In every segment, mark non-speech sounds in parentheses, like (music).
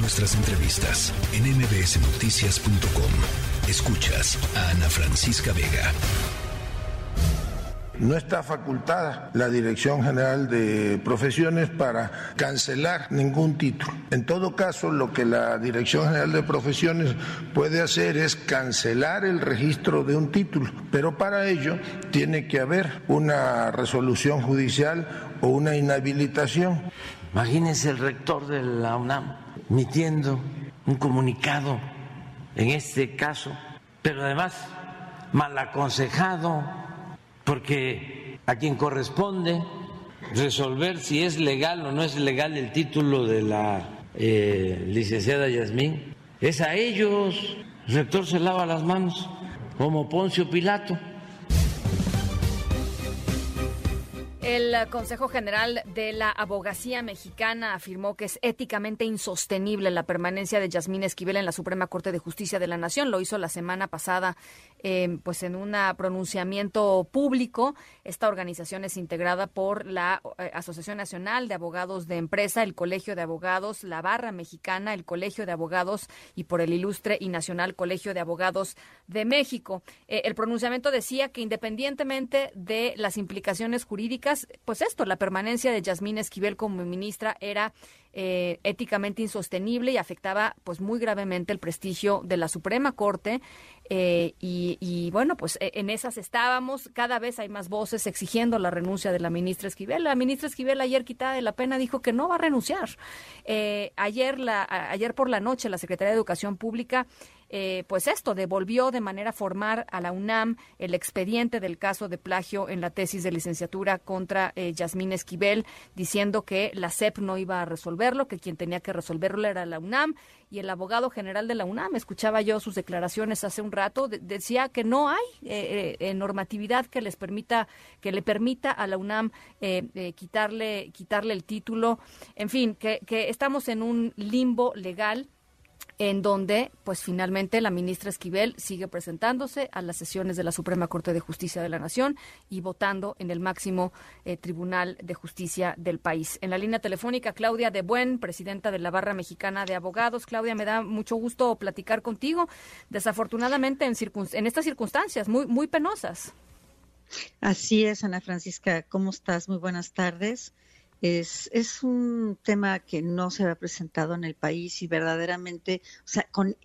Nuestras entrevistas en mbsnoticias.com. Escuchas a Ana Francisca Vega. No está facultada la Dirección General de Profesiones para cancelar ningún título. En todo caso, lo que la Dirección General de Profesiones puede hacer es cancelar el registro de un título, pero para ello tiene que haber una resolución judicial o una inhabilitación. Imagínense el rector de la UNAM emitiendo un comunicado en este caso, pero además mal aconsejado porque a quien corresponde resolver si es legal o no es legal el título de la eh, licenciada Yasmín, es a ellos. El rector se lava las manos como Poncio Pilato. El Consejo General de la Abogacía Mexicana afirmó que es éticamente insostenible la permanencia de Yasmín Esquivel en la Suprema Corte de Justicia de la Nación. Lo hizo la semana pasada, eh, pues en un pronunciamiento público. Esta organización es integrada por la eh, Asociación Nacional de Abogados de Empresa, el Colegio de Abogados, la Barra Mexicana, el Colegio de Abogados y por el Ilustre y Nacional Colegio de Abogados de México. Eh, el pronunciamiento decía que independientemente de las implicaciones jurídicas pues esto, la permanencia de Yasmín Esquivel como ministra era eh, éticamente insostenible y afectaba pues muy gravemente el prestigio de la Suprema Corte eh, y, bueno pues e, en esas estábamos. Cada vez hay más voces exigiendo la renuncia de la ministra Esquivel. La ministra Esquivel ayer quitada de la pena dijo que no va a renunciar. Eh, ayer la ayer por la noche la Secretaría de Educación Pública eh, pues esto, devolvió de manera formal a la UNAM el expediente del caso de plagio en la tesis de licenciatura contra eh, Yasmín Esquivel, diciendo que la SEP no iba a resolverlo, que quien tenía que resolverlo era la UNAM y el abogado general de la UNAM, escuchaba yo sus declaraciones hace un rato, decía que no hay eh, normatividad que les permita, que le permita a la UNAM quitarle, quitarle el título, en fin, que, que estamos en un limbo legal en donde, pues finalmente, la ministra Esquivel sigue presentándose a las sesiones de la Suprema Corte de Justicia de la Nación y votando en el máximo eh, Tribunal de Justicia del país. En la línea telefónica, Claudia de Buen, presidenta de la Barra Mexicana de Abogados. Claudia, me da mucho gusto platicar contigo. Desafortunadamente, en, en estas circunstancias muy, muy penosas. Así es, Ana Francisca. ¿Cómo estás? Muy buenas tardes. Es, es un tema que no se había presentado en el país y verdaderamente, o sea, con,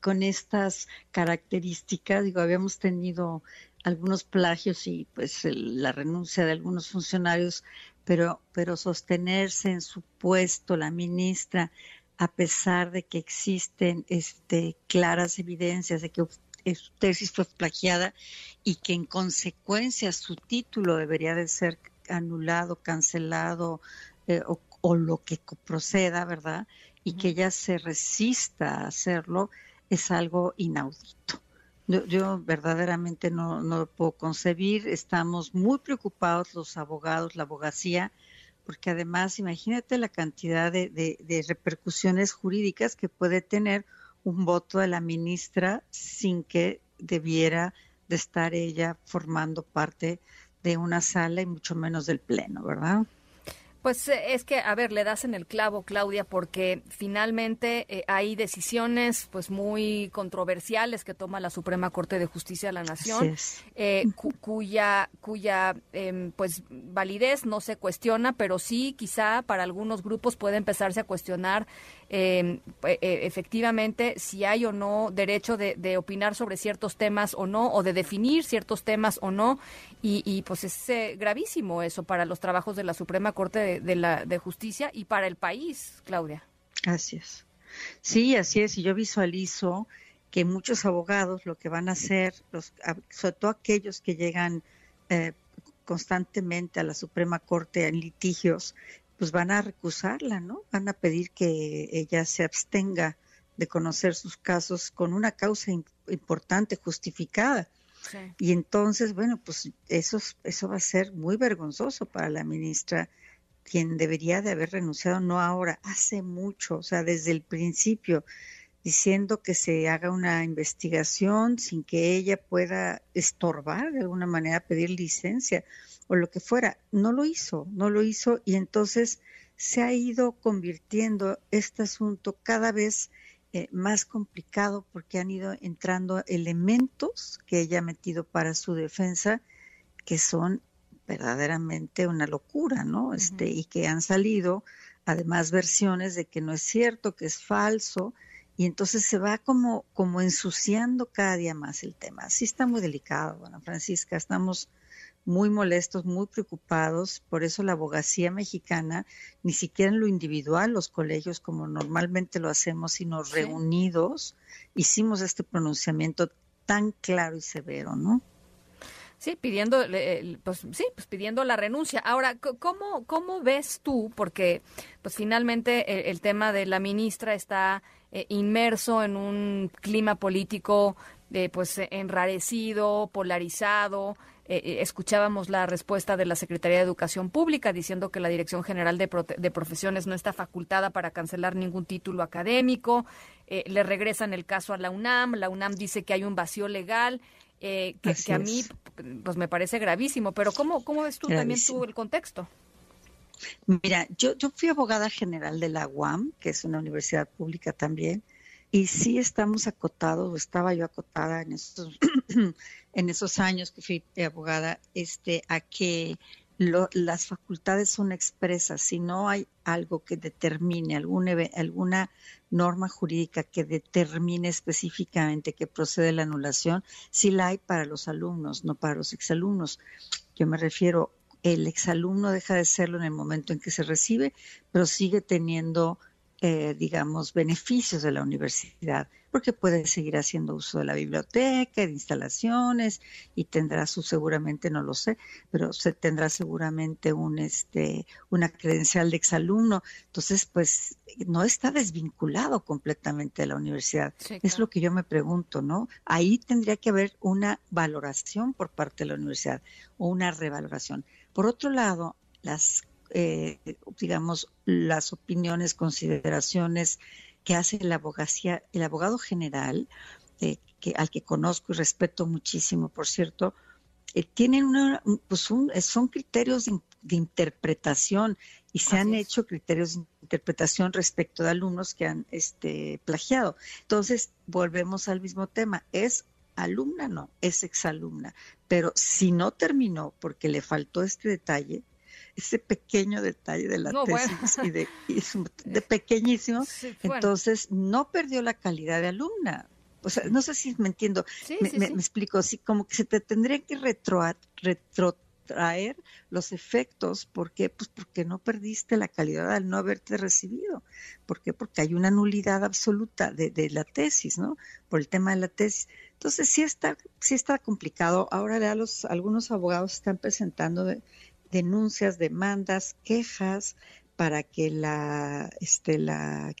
con estas características, digo, habíamos tenido algunos plagios y pues la renuncia de algunos funcionarios, pero, pero sostenerse en su puesto la ministra, a pesar de que existen este, claras evidencias de que su tesis fue plagiada y que en consecuencia su título debería de ser anulado, cancelado eh, o, lo que proceda, ¿verdad? Y que ella se resista a hacerlo es algo inaudito. Yo, verdaderamente no, no, lo puedo concebir. Estamos muy preocupados los abogados, la abogacía, porque además imagínate la cantidad de, de repercusiones jurídicas que puede tener un voto de la ministra sin que debiera de estar ella formando parte de una sala y mucho menos del pleno, ¿verdad? Pues eh, es que, a ver, le das en el clavo, Claudia, porque finalmente eh, hay decisiones pues muy controversiales que toma la Suprema Corte de Justicia de la Nación, eh, cuya cuya em, pues validez no se cuestiona, pero sí quizá para algunos grupos puede empezarse a cuestionar em, efectivamente si hay o no derecho de, opinar sobre ciertos temas o no, o de definir ciertos temas o no, y, y pues es gravísimo eso para los trabajos de la Suprema Corte de de, la de justicia y para el país, Claudia. Así es. Sí, así es. Y yo visualizo que muchos abogados lo que van a hacer, los, sobre todo aquellos que llegan eh, constantemente a la Suprema Corte en litigios, pues van a recusarla, ¿no? Van a pedir que ella se abstenga de conocer sus casos con una causa importante, justificada. Y entonces, bueno, pues eso, eso va a ser muy vergonzoso para la ministra quien debería de haber renunciado, no ahora, hace mucho, o sea, desde el principio, diciendo que se haga una investigación sin que ella pueda estorbar de alguna manera, pedir licencia o lo que fuera. No lo hizo, no lo hizo y entonces se ha ido convirtiendo este asunto cada vez eh, más complicado porque han ido entrando elementos que ella ha metido para su defensa que son verdaderamente una locura, ¿no? Este, y que han salido además versiones de que no es cierto, que es falso, y entonces se va como, como ensuciando cada día más el tema. Sí está muy delicado, bueno, Francisca, estamos muy molestos, muy preocupados, por eso la abogacía mexicana, ni siquiera en lo individual, los colegios como normalmente lo hacemos, sino reunidos, hicimos este pronunciamiento tan claro y severo, ¿no? Sí, pidiendo, pues sí, pues pidiendo la renuncia. Ahora, ¿cómo, cómo ves tú? Porque, pues finalmente el, tema de la ministra está eh, inmerso en un clima político, eh, pues enrarecido, polarizado. Eh, escuchábamos la respuesta de la Secretaría de Educación Pública diciendo que la Dirección General de, de Profesiones no está facultada para cancelar ningún título académico. le regresan el caso a la UNAM. La UNAM dice que hay un vacío legal. Eh, que, a mí pues me parece gravísimo, pero ¿cómo, cómo ves tú también tú el contexto? Mira, yo, yo fui abogada general de la UAM, que es una universidad pública también, y sí estamos acotados, o estaba yo acotada en esos, (clears throat) en esos años que fui abogada, este, a que las facultades son expresas. Si no hay algo que determine, alguna, alguna norma jurídica que determine específicamente que procede la anulación, sí la hay para los alumnos, no para los exalumnos. Yo me refiero, el exalumno deja de serlo en el momento en que se recibe, pero sigue teniendo eh, digamos, beneficios de la universidad, porque puede seguir haciendo uso de la biblioteca, de instalaciones, y tendrá su seguramente, no lo sé, pero se tendrá seguramente un este una credencial de exalumno. Entonces, pues no está desvinculado completamente de la universidad. Es lo que yo me pregunto, ¿no? Ahí tendría que haber una valoración por parte de la universidad o una revaloración. Por otro lado, las eh, digamos, las opiniones, consideraciones que hace la abogacía, el abogado general, eh, que, al que conozco y respeto muchísimo, por cierto, eh, tienen una, pues son criterios de, interpretación y se han hecho criterios de interpretación respecto de alumnos que han este, plagiado. Entonces, volvemos al mismo tema, es alumna, no, es exalumna, pero si no terminó porque le faltó este detalle, ese pequeño detalle de la tesis y de, (laughs) de pequeñoísimo, entonces no perdió la calidad de alumna. O sea, no sé si me entiendo, me, explico, sí, como que se te tendría que retrotraer los efectos, ¿por qué? Pues porque no perdiste la calidad al no haberte recibido. ¿Por qué? Porque hay una nulidad absoluta de, de la tesis, ¿no? Por el tema de la tesis. Entonces sí está, sí está complicado. Ahora ya los, algunos abogados están presentando de, denuncias, demandas, quejas para que la este la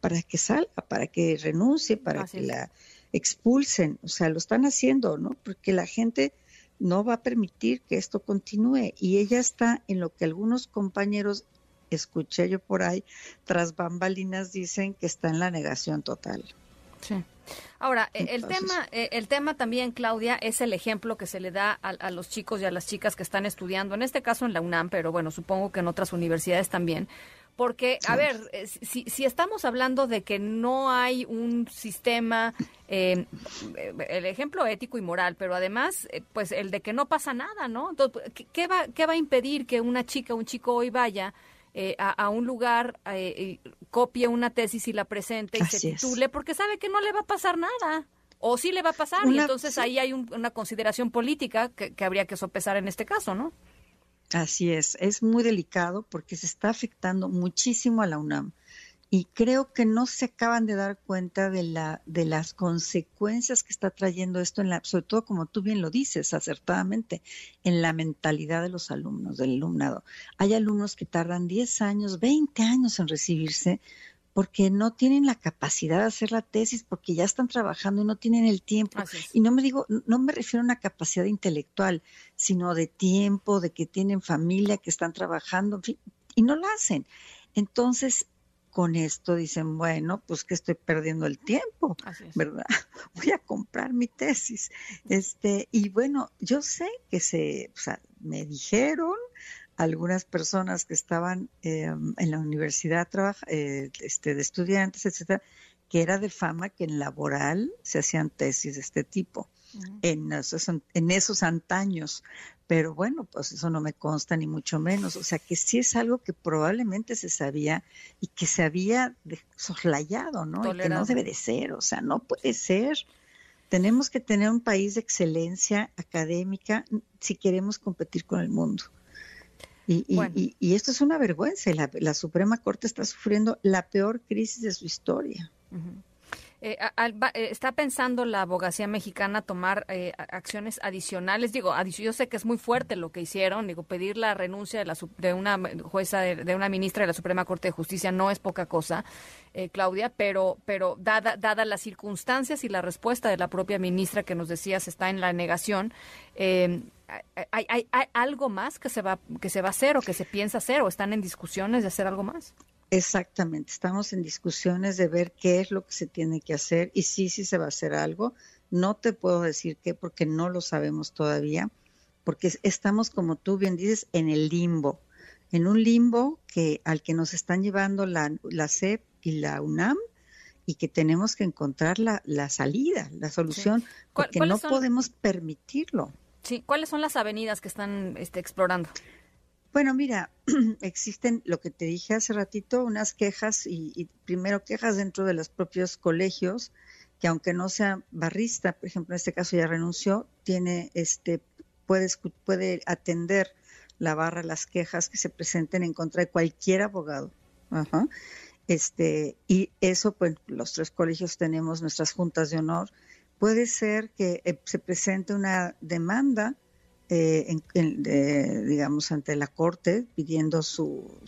para que salga, para que renuncie, para que la expulsen, o sea, lo están haciendo, ¿no? Porque la gente no va a permitir que esto continúe y ella está en lo que algunos compañeros escuché yo por ahí tras bambalinas dicen que está en la negación total. Sí. Ahora, e, el tema, e, el tema también, Claudia, es el ejemplo que se le da a, los chicos y a las chicas que están estudiando, en este caso en la UNAM, pero bueno, supongo que en otras universidades también. Porque, a ver, eh, si, si, estamos hablando de que no hay un sistema, eh, el ejemplo ético y moral, pero además, eh, pues el de que no pasa nada, ¿no? Entonces, ¿qué, va, ¿qué va a impedir que una chica, un chico hoy vaya eh, a, un lugar, eh, copie una tesis y la presente y se titule, porque sabe que no le va a pasar nada. O sí le va a pasar, y entonces ahí hay una consideración política que, que habría que sopesar en este caso, ¿no? Así es, es muy delicado porque se está afectando muchísimo a la UNAM y creo que no se acaban de dar cuenta de la de las consecuencias que está trayendo esto en la sobre todo como tú bien lo dices acertadamente en la mentalidad de los alumnos del alumnado. Hay alumnos que tardan 10 años 20 años en recibirse porque no tienen la capacidad de hacer la tesis porque ya están trabajando y no tienen el tiempo. Y no me digo no me refiero a una capacidad intelectual sino de tiempo de que tienen familia que están trabajando y no la hacen. Entonces con esto dicen, bueno, pues que estoy perdiendo el tiempo, ¿verdad? (laughs) Voy a comprar mi tesis. Este, y bueno, yo sé que se, o sea, me dijeron, algunas personas que estaban em, en la universidad eh, este, de estudiantes, etcétera, que era de fama que en laboral se hacían tesis de este tipo, en, esos, en esos antaños. Pero bueno, pues eso no me consta ni mucho menos. O sea que sí es algo que probablemente se sabía y que se había soslayado, ¿no? Y que no debe de ser, o sea, no puede ser. Tenemos que tener un país de excelencia académica si queremos competir con el mundo. Y, y, esto es una vergüenza. La, la Suprema Corte está sufriendo la peor crisis de su historia. Eh, eh, ¿Está pensando la abogacía mexicana tomar eh, acciones adicionales? Digo, yo sé que es muy fuerte lo que hicieron, digo, pedir la renuncia de, la, de una jueza, de, una ministra de la Suprema Corte de Justicia no es poca cosa, Claudia, pero, pero dada, las circunstancias y la respuesta de la propia ministra que nos decías está en la negación, ¿hay, hay, hay algo más que se, va, que se va a hacer o que se piensa hacer o están en discusiones de hacer algo más? Exactamente, estamos en discusiones de ver qué es lo que se tiene que hacer y sí, sí se va a hacer algo. No te puedo decir qué porque no lo sabemos todavía, porque estamos, como tú bien dices, en el limbo, en un limbo que al que nos están llevando la, la CEP y la UNAM y que tenemos que encontrar la, la salida, la solución, porque no podemos permitirlo. Sí, ¿cuáles son las avenidas que están este, explorando? Bueno, mira, (clears throat) existen lo que te dije hace ratito, unas quejas y, primero quejas dentro de los propios colegios, que aunque no sea barrista, por ejemplo, en este caso ya renunció, tiene este puede, puede atender la barra las quejas que se presenten en contra de cualquier abogado. Este, y eso, pues, los tres colegios tenemos nuestras juntas de honor. Puede ser que eh, se presente una demanda eh, digamos, ante la Corte pidiendo su,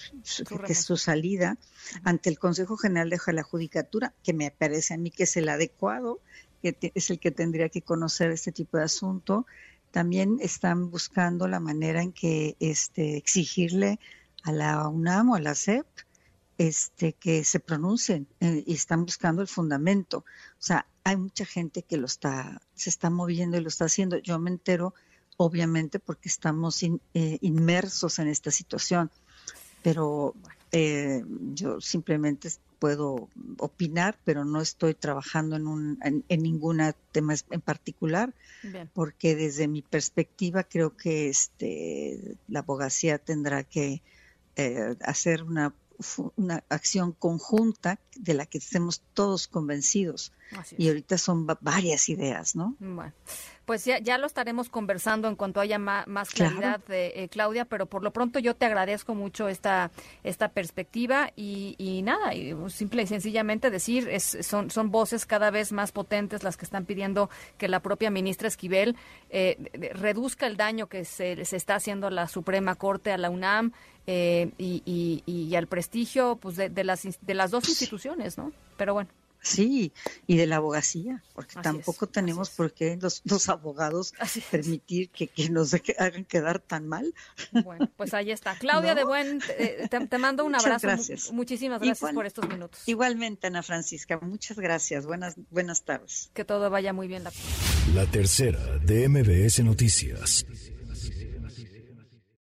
que su salida ante el Consejo General de la Judicatura, que me parece a mí que es el adecuado, que es el que tendría que conocer este tipo de asunto. También están buscando la manera en que este, exigirle a la UNAM o a la CEP este, que se pronuncien eh, y están buscando el fundamento. O sea, hay mucha gente que lo está, se está moviendo y lo está haciendo. Yo me entero obviamente porque estamos eh, inmersos en esta situación. Pero eh, yo simplemente puedo opinar, pero no estoy trabajando en, un, en, ningún tema en particular, porque desde mi perspectiva creo que este, la abogacía tendrá que eh, hacer una una acción conjunta de la que estemos todos convencidos. Y ahorita son varias ideas, ¿no? Bueno, pues ya, ya lo estaremos conversando en cuanto haya más, claridad, eh, Claudia, pero por lo pronto yo te agradezco mucho esta, esta perspectiva y, y nada, y simple y sencillamente decir, es, son, son voces cada vez más potentes las que están pidiendo que la propia ministra Esquivel eh, reduzca el daño que se, se está haciendo a la Suprema Corte, a la UNAM, eh, y, y, al prestigio pues de, de, las, de las dos instituciones, ¿no? Pero bueno. Sí, y de la abogacía, porque tampoco tenemos por qué los, los abogados permitir que, que, nos hagan quedar tan mal. Bueno, pues ahí está. (laughs) Claudia de Buen, te, te, mando un abrazo. Gracias. Muchísimas gracias por estos minutos. Igualmente, Ana Francisca, muchas gracias. Buenas, buenas tardes. Que todo vaya muy bien. La, la tercera de MBS Noticias.